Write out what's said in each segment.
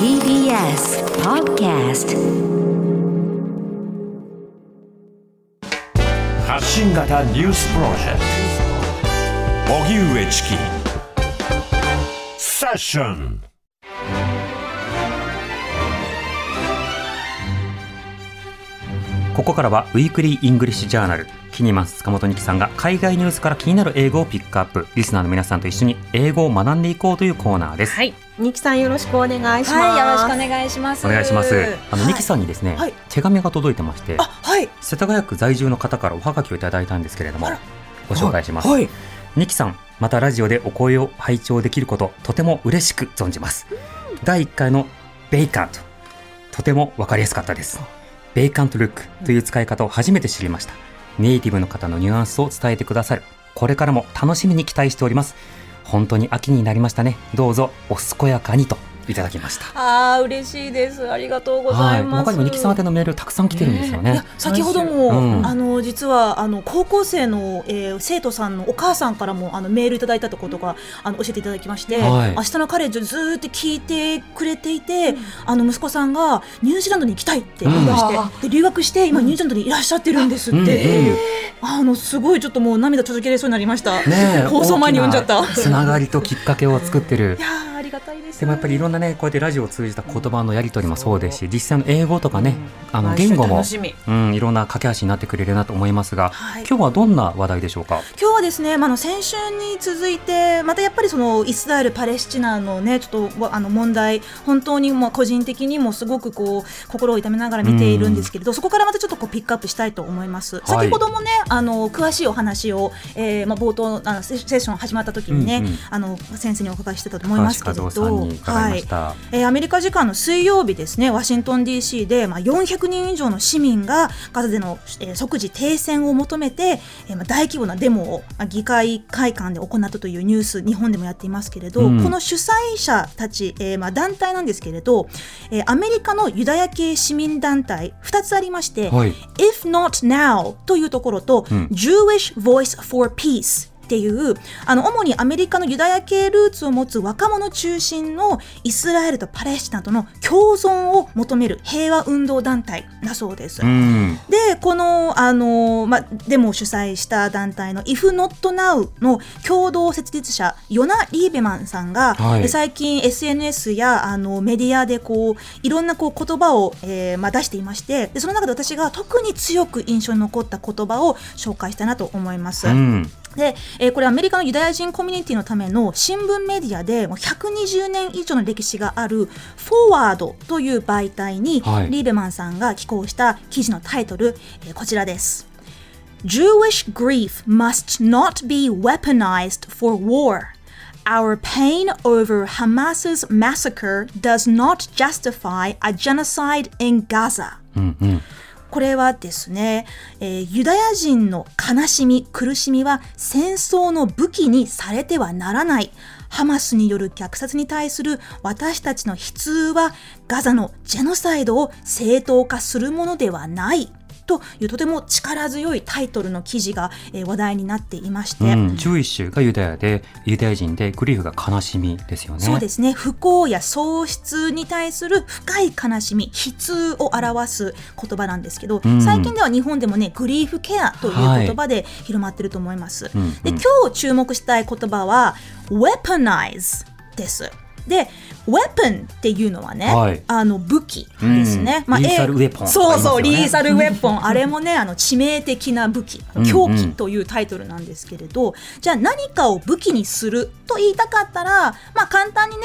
TBS Podcast 発信型ニュースプロジェクト。荻上チキ・セッションここからは Weekly English Journal キニマンス塚本ニキさんが海外ニュースから気になる英語をピックアップ。リスナーの皆さんと一緒に英語を学んでいこうというコーナーです、はい、ニキさんよろしくお願いします。はい、よろしくお願いします。お願いします。あの、はい。ニキさんにですね、はい。手紙が届いてましてあ、はい。世田谷区在住の方からおはがきをいただいたんですけれどもご紹介します、はい。ニキさんまたラジオでお声を拝聴できることとても嬉しく存じます。第1回のベイカントとてもわかりやすかったですベイカントルックという使い方を初めて知りました。ネイティブの方のニュアンスを伝えてくださる。これからも楽しみに期待しております。本当に秋になりましたね。どうぞお健やかにと。いただきました。ああ、嬉しいです。ありがとうございます。他にもニキさん宛てのメールたくさん来てるんですよね。いや先ほども、うん。あの実はあの高校生の、えー生徒さんのお母さんからもあのメールいただいたってことがあの教えていただきまして、はい。明日のカレッジをずーっと聞いてくれていて、あの息子さんがニュージーランドに行きたいって言い出して、で留学して今ニュージーランドにいらっしゃってるんですって、うんうんあのすごいちょっともう涙ちょちけれそうになりました。ねえ。放送前に読んじゃった。つながりときっかけを作ってる。いやがたいです。でもやっぱりいろんなねこうやってラジオを通じた言葉のやり取りもそうですし実際の英語とかね、あの毎週言語もうん、いろんな架け橋になってくれるなと思いますが、はい。今日はどんな話題でしょうか？今日はですね、まあ、あの先週に続いてまたやっぱりそのイスラエル・パレスチナのねちょっとわあの問題本当にもう個人的にもすごくこう心を痛めながら見ているんですけれど、そこからまたちょっとこうピックアップしたいと思います。先ほどもねあの詳しいお話を、えーまあ、冒頭あのセセッション始まった時にね、うんうん。あの先生にお伺いしてたと思いますけれど、川島和夫さんに伺いました、えーアメリカ時間の水曜日ですねワシントン DC で、まあ、400人以上の市民がガザでの、えー即時停戦を求めて、えーまあ、大規模なデモを、まあ、議会会館で行ったというニュース日本でもやっていますけれど、うん。この主催者たち、えーまあ、団体なんですけれど、えーアメリカのユダヤ系市民団体2つありまして、はい。If Not Now というところと、うん。Jewish Voice for Peace っていうあの主にアメリカのユダヤ系ルーツを持つ若者中心のイスラエルとパレスチナとの共存を求める平和運動団体だそうです。うんでこのあの、ま、デモを主催した団体の If Not Now の共同設立者ヨナ・リーベマンさんが、はいえ最近 SNS やあのメディアでこういろんなこう言葉を、えーまあ、出していましてでその中で私が特に強く印象に残った言葉を紹介したいなと思います。うんで、えーこれアメリカのユダヤ人コミュニティのための新聞メディアでもう120年以上の歴史がある「フォワード」という媒体に、はいリーベマンさんが寄稿した記事のタイトル、えーこちらです。Jewish grief must not be weaponized for war. Our pain over Hamas's massacre does not justify a genocide in Gaza. うんうんこれはですね、えーユダヤ人の悲しみ、苦しみは戦争の武器にされてはならない。ハマスによる虐殺に対する私たちの悲痛はガザのジェノサイドを正当化するものではない。というとても力強いタイトルの記事が、えー話題になっていまして、うん、ジュイッシュがユダヤでユダヤ人でグリーフが悲しみですよね。そうですね。不幸や喪失に対する深い悲しみ悲痛を表す言葉なんですけど、うん。最近では日本でもねグリーフケアという言葉で広まってると思います、うんうん。で今日注目したい言葉は weaponize ですで weapon っていうのはね、はい。あの武器ですね、うん。リーサルえウェポンそうそう、リーサルウェポン。あれもねあの致命的な武器。うん狂気というタイトルなんですけれど、じゃあ何かを武器にすると言いたかったらまあ簡単にね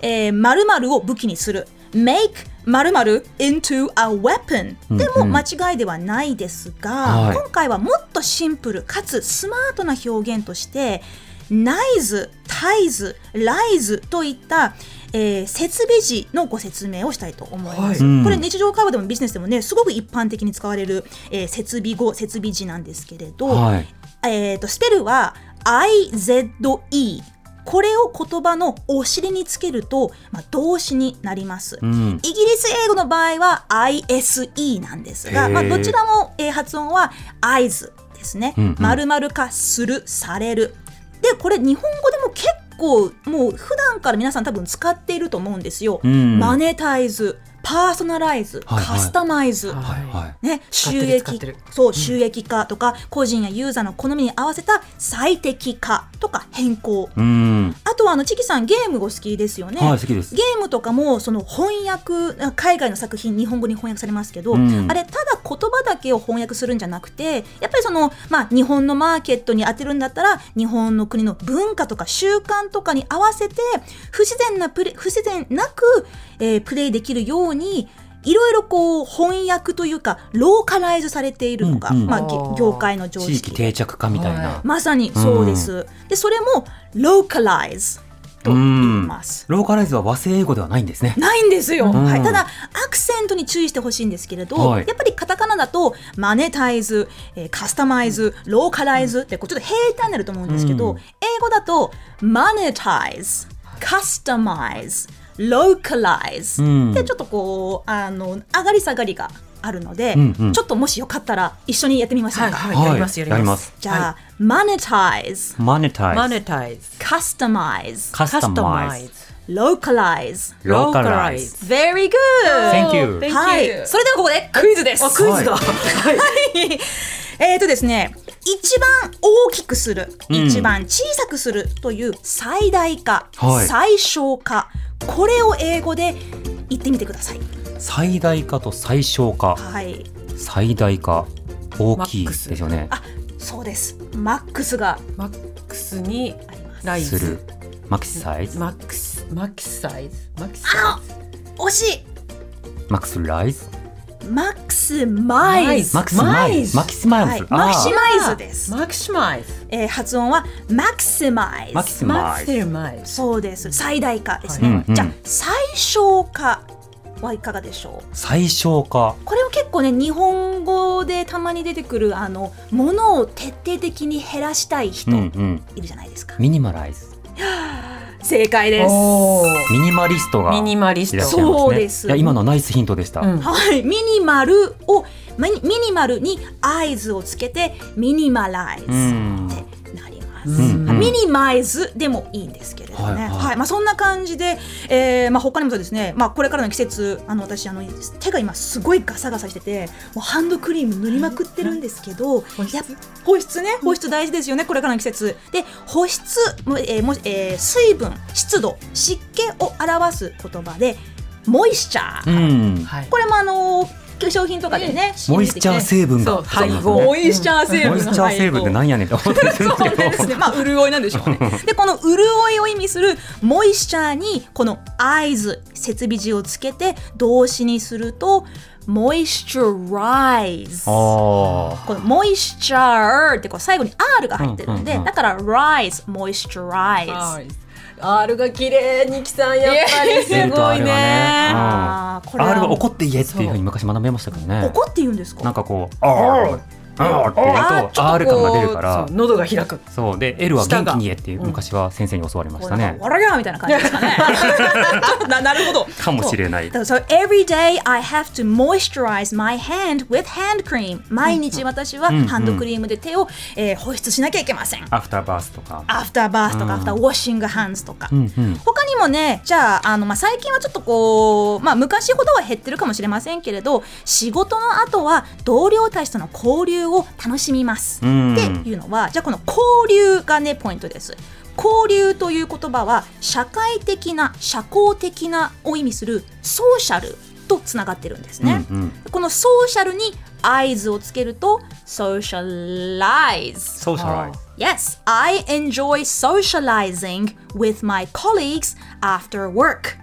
えー、〇〇を武器にする。make 〇〇 into a weapon でも間違いではないですが、はい。今回はもっとシンプルかつスマートな表現としてナイズ、タイズ、ライズといった、えー設備時のご説明をしたいと思います。はいうんこれ日常会話でもビジネスでもねすごく一般的に使われる、えー設備語設備時なんですけれど、はいえー、とスペルは IZE これを言葉のお尻につけると、まあ、動詞になります。うんイギリス英語の場合は ISE なんですが、まあ、どちらも、えー発音は eyes ですねうんうん。丸々化する、される。で、これ日本語でも結構もう普段から皆さん多分使っていると思うんですよ。うんマネタイズ、パーソナライズ、はいはいカスタマイズ。はいはい。ね、収益そう収益化とか、個人やユーザーの好みに合わせた最適化とか変更、うん。あとはあのチキさんゲームお好きですよね、はい好きですゲームとかもその翻訳海外の作品日本語に翻訳されますけど、うんあれただ言葉だけを翻訳するんじゃなくてやっぱりその、まあ、日本のマーケットに当てるんだったら日本の国の文化とか習慣とかに合わせて不自然なプレ不自然なく、えープレイできるようにいろいろこう翻訳というかローカライズされているのが、うんうん。まあ、業界の常地域識定着化みたいな。まさにそうです。でそれも localize と言います。ローカライズは和製英語ではないんですね。ないんですよ、ん。はい、ただアクセントに注意してほしいんですけれど、はい。やっぱりカタカナだとマネタイズ、えーカスタマイズローカライズってこうちょっと平坦になると思うんですけど、うん。英語だとマネタイズカスタマイズローカライズ。うん。でちょっとこうあの上がり下がりがあるので、うんうん。ちょっともしよかったら一緒にやってみましょうか、はいはい。やりますやりますやります。じゃあ、マネタイズマネタイズ。マネタイズカスタマイズカスタマイズ。ローカライズローカライズ。Very good! Thank you. はい、それではここでクイズです。あクイズだ、えーとですね、一番大きくする、うん。一番小さくするという最大化、はい。最小化、これを英語で言ってみてください。最大化と最小化。はい、最大化。大きいマックスですよね。あ、そうです。マックスがマックスに。ライズする。マキシサイズ。マックスマックスサイズマックスあサイズ？惜しい。マックスライズ。マックスマイズ。マックスマイズ。マキシマはいイズ。マキシあマイズです。マキシマイズえー発音はマクシマイズ。マシマイズ。キシマイズそうです。最大化ですね。じゃあ最小化はいかがでしょう？最小化。これを結構ね日本語でたまに出てくるあのものを徹底的に減らしたい人うんうん。いるじゃないですか。ミニマライズ。正解です。ミニマリストがミニマリスト。そうですいや今のはナイスヒントでした。うんはい、ミニマルをミニミニマルに合図をつけてミニマライズってうんなります。うんうんミニマイズでもいいんですけれどね、はいはい。まあ、そんな感じで、えーまあ、他にもそうですね、まあ、これからの季節あの私あの手が今すごいガサガサしててもうハンドクリーム塗りまくってるんですけど保湿？保湿ね。保湿大事ですよねこれからの季節。で保湿も、えーもえー水分湿度湿気を表す言葉でモイスチャー、うん。はいこれもあの化粧品とかでね、モイスチャー成分が配合モイスチャー成分モイスチャー成分ってなんやねんって思ってるんですそうなんですけど。ね。まあ潤いなんでしょうね。でこの潤いを意味するモイスチャーにこのアイズ設備字をつけて動詞にすると moisturize。あこのモイスチャーってこう最後に R が入ってるんで、うんうんうんだから rise moisturize。R が綺麗にきさんやっぱりすごいね。あ。あーこれ R はは怒って言えっていうふうに昔学びましたけどね。怒って言うんですか？なんかこう R R って言うと R 感が出るから。喉が開くそうで L は元気に言えって昔は先生に教わりましたね。わらぎゃーみたいな感じですかね。ななるほど。かもしれない。So every day I have to moisturize my hand with hand cream. 毎日私はうんハンドクリームで手を、えー保湿しなきゃいけません。ア after bath とか。アフ after bath とか、うん after washing hands とか。うんうん。他にもね、じゃあ、あの、まあ、最近はちょっとこう、まあ、昔ほどは減ってるかもしれませんけれど、仕事の後は同僚たちとの交流を楽しみます。うんっていうのは、じゃあこの交流がね、ポイントです。交流という言葉は、社会的な、社交的なを意味する social とつながってるんですね。うんうん。この social に合図をつけると、socialize。ソーシャライズ。Yes, I enjoy socializing with my colleagues after work.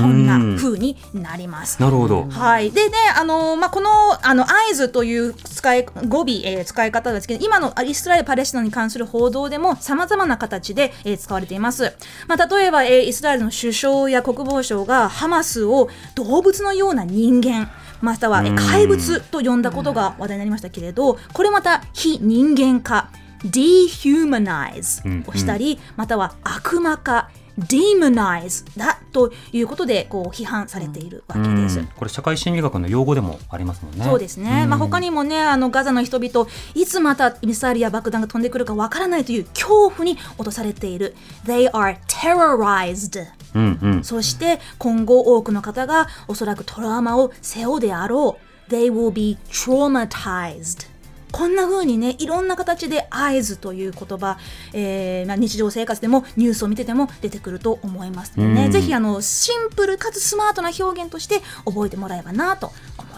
こんな風になります。なるほど。はい、でね、あのーまあ、このあの合図という使い語尾、えー使い方ですけど今のイスラエル・パレスチナに関する報道でもさまざまな形で、えー使われています、まあ、例えば、えーイスラエルの首相や国防相がハマスを動物のような人間または、えー怪物と呼んだことが話題になりましたけれどこれまた非人間化 dehumanize をしたり、または悪魔化 demonize だということでこう批判されているわけです。うん。これ社会心理学の用語でもありますもんね。そうですね、ん。まあ、他にもねあのガザの人々いつまたミサイルや爆弾が飛んでくるかわからないという恐怖に落とされている。They are terrorized うんうん。そして今後多くの方がおそらくトラウマを背負うであろう。They will be traumatized こんな風にねいろんな形で「合図」という言葉、えーまあ日常生活でもニュースを見てても出てくると思いますのでね、うん。ぜひあのシンプルかつスマートな表現として覚えてもらえばなと思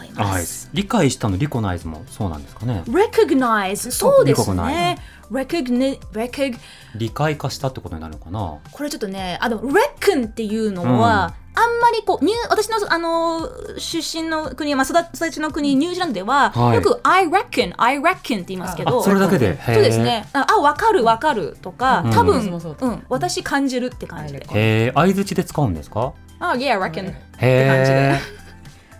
いまはいす。。理解したのリコナイズもそうなんですかね。recognize そうですね recognize。recognize recog 理解化したってことになるのかな。これちょっとねあでも reckon っていうのは、あんまりこうニュー私のあの出身の国、まあ、育育ちの国ニュージーランドでは、はいよく I reckon I reckon って言いますけどあ、それだけで？そうですねああ分かる分かるとか、うん多私分、ううん、私感じるって感じで、はいへえ、相槌で使うんですか？あ yeah reckon へえ。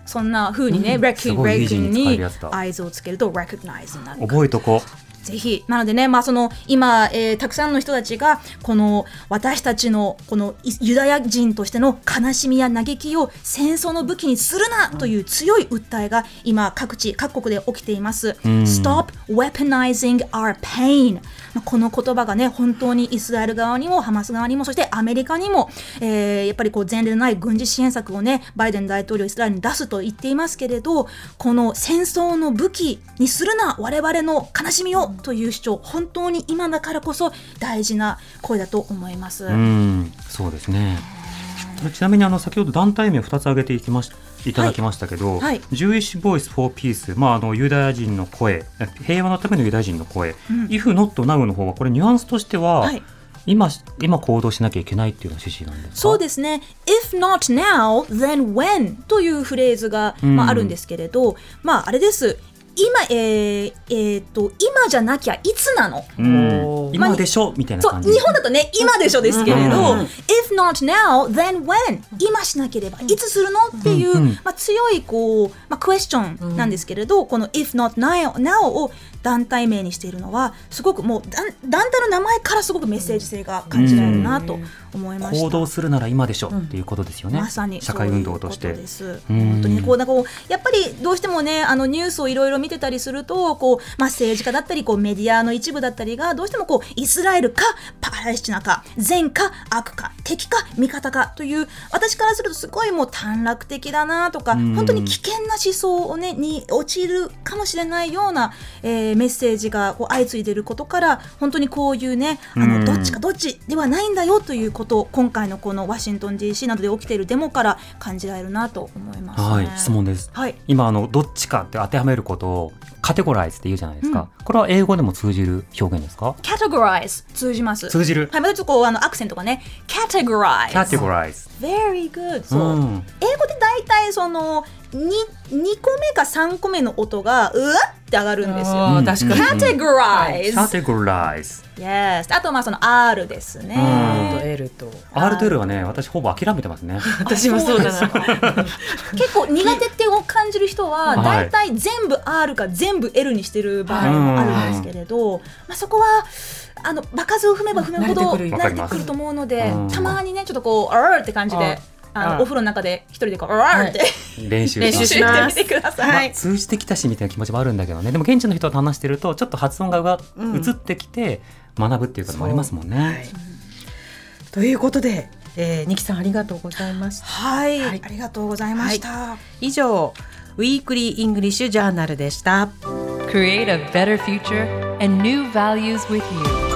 そんな風にね、す reckon ごいイージー reckon に合図をつけると recognize になる覚えとこぜひ。なのでね、まあ、その今、えーたくさんの人たちがこの私たちのこのイユダヤ人としての悲しみや嘆きを戦争の武器にするなという強い訴えが今各地各国で起きています。ん。Stop weaponizing our pain まあこの言葉がね本当にイスラエル側にもハマス側にもそしてアメリカにも、えーやっぱりこう前例のない軍事支援策をねバイデン大統領イスラエルに出すと言っていますけれどこの戦争の武器にするな我々の悲しみをという主張本当に今だからこそ大事な声だと思います。う。うん、そうですね。ちなみにあの先ほど団体名2つ挙げていきましいただきましたけど、はい Jewish Voice for Peace、まあ、あのユダヤ人の声平和のためのユダヤ人の声、If Not Now の方はこれニュアンスとしては、はい今今行動しなきゃいけないっていうのが趣旨なんですか？そうですね。If not now, then when というフレーズが、まうんあ、あるんですけれど、まああれです。今、えーえーと今じゃなきゃいつなの？うん。今でしょ？みたいなそう日本だとね今でしょですけれど、うん。if not now then when? 今しなければいつするの？っていう、うん。まあ、強いこう、まあ、クエスチョンなんですけれど、この if not now, now を団体名にしているのはすごくもう団団体の名前からすごくメッセージ性が感じられるなと思いました。行動するなら今でしょ？っていうことですよね、まさに社会運動として。本当にこうなんかこうやっぱりどうしてもねあのニュースをいろいろ見てたりするとこうまあ政治家だったりこうメディアの一部だったりがどうしてもこうイスラエルかパレスチナか善か悪か敵か味方かという私からするとすごいもう短絡的だなとかうん本当に危険な思想をねに陥るかもしれないような、えーメッセージがこう相次いでいることから本当にこういうねあうんのどっちかどっちではないんだよということを今回のこのワシントン DC などで起きているデモから感じられるなと思います、ね。はい質問ですはい。今あのどっちかって当てはめることをカテゴライズって言うじゃないですか、これは英語でも通じる表現ですか？Categorize 通じます。通じる？はい、またちょっとこうあのアクセントがね categorize。カテゴライズ Very good。そう。うん英語で大体その 2, 2個目か3個目の音がうわって上がるんですよ。確かに。categorize。カテゴライズ Yes。あとまあその R ですね。うんと L と。R と L はね私ほぼ諦めてますね。私もそうだな。結構苦手ってを感じる人ははい。大体全部 R か全部 L にしてる場合もあるんですけれど、まあ、そこはあの場数を踏めば踏むほど慣れてくる。慣れてくると思うのでうん。たまにねちょっとこう「あーって感じでああのお風呂の中で一人でこう「あーって練習練習してみてください。まあ、通じてきたしみたいな気持ちもあるんだけどね。でも現地の人と話してるとちょっと発音がうが移ってきて学ぶっていうこともありますもんね、はいということで、えー、ニキさんありがとうございました。はい、はいありがとうございました。以上、 Weekly English Journal でした。Create a better future and new values with you.